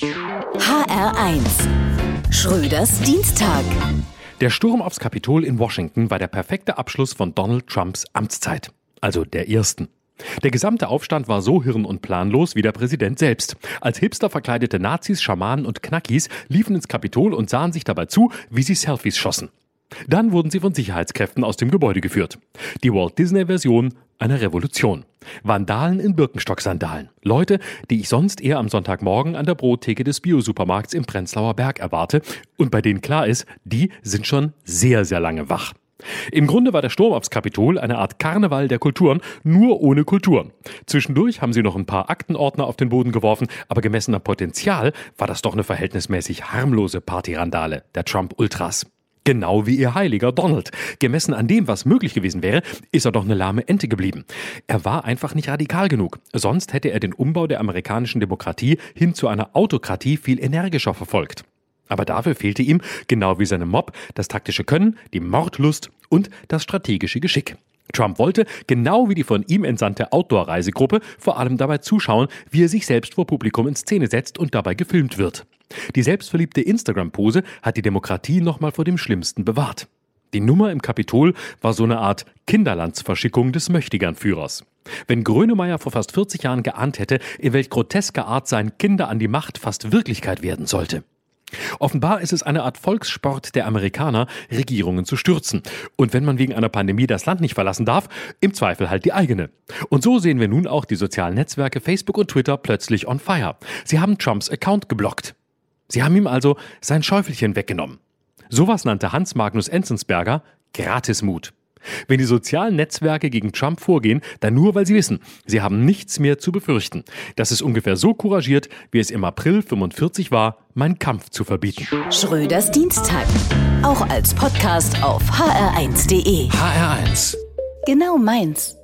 HR1 Schröders Dienstag. Der Sturm aufs Kapitol in Washington war der perfekte Abschluss von Donald Trumps Amtszeit. Also der ersten. Der gesamte Aufstand war so hirn- und planlos wie der Präsident selbst. Als Hipster verkleidete Nazis, Schamanen und Knackis liefen ins Kapitol und sahen sich dabei zu, wie sie Selfies schossen. Dann wurden sie von Sicherheitskräften aus dem Gebäude geführt. Die Walt Disney-Version einer Revolution. Vandalen in Birkenstock-Sandalen. Leute, die ich sonst eher am Sonntagmorgen an der Brottheke des Biosupermarkts im Prenzlauer Berg erwarte und bei denen klar ist, die sind schon sehr, sehr lange wach. Im Grunde war der Sturm aufs Kapitol eine Art Karneval der Kulturen, nur ohne Kulturen. Zwischendurch haben sie noch ein paar Aktenordner auf den Boden geworfen, aber gemessen am Potenzial war das doch eine verhältnismäßig harmlose Partyrandale der Trump-Ultras. Genau wie ihr heiliger Donald. Gemessen an dem, was möglich gewesen wäre, ist er doch eine lahme Ente geblieben. Er war einfach nicht radikal genug. Sonst hätte er den Umbau der amerikanischen Demokratie hin zu einer Autokratie viel energischer verfolgt. Aber dafür fehlte ihm, genau wie seinem Mob, das taktische Können, die Mordlust und das strategische Geschick. Trump wollte, genau wie die von ihm entsandte Outdoor-Reisegruppe, vor allem dabei zuschauen, wie er sich selbst vor Publikum in Szene setzt und dabei gefilmt wird. Die selbstverliebte Instagram-Pose hat die Demokratie nochmal vor dem Schlimmsten bewahrt. Die Nummer im Kapitol war so eine Art Kinderlandsverschickung des Möchtegernführers. Wenn Grönemeyer vor fast 40 Jahren geahnt hätte, in welch grotesker Art sein Kinder an die Macht fast Wirklichkeit werden sollte. Offenbar ist es eine Art Volkssport der Amerikaner, Regierungen zu stürzen. Und wenn man wegen einer Pandemie das Land nicht verlassen darf, im Zweifel halt die eigene. Und so sehen wir nun auch die sozialen Netzwerke Facebook und Twitter plötzlich on fire. Sie haben Trumps Account geblockt. Sie haben ihm also sein Schäufelchen weggenommen. Sowas nannte Hans Magnus Enzensberger Gratismut. Wenn die sozialen Netzwerke gegen Trump vorgehen, dann nur, weil sie wissen, sie haben nichts mehr zu befürchten. Das ist ungefähr so couragiert, wie es im April 45 war, meinen Kampf zu verbieten. Schröders Dienstag. Auch als Podcast auf hr1.de. HR1. Genau meins.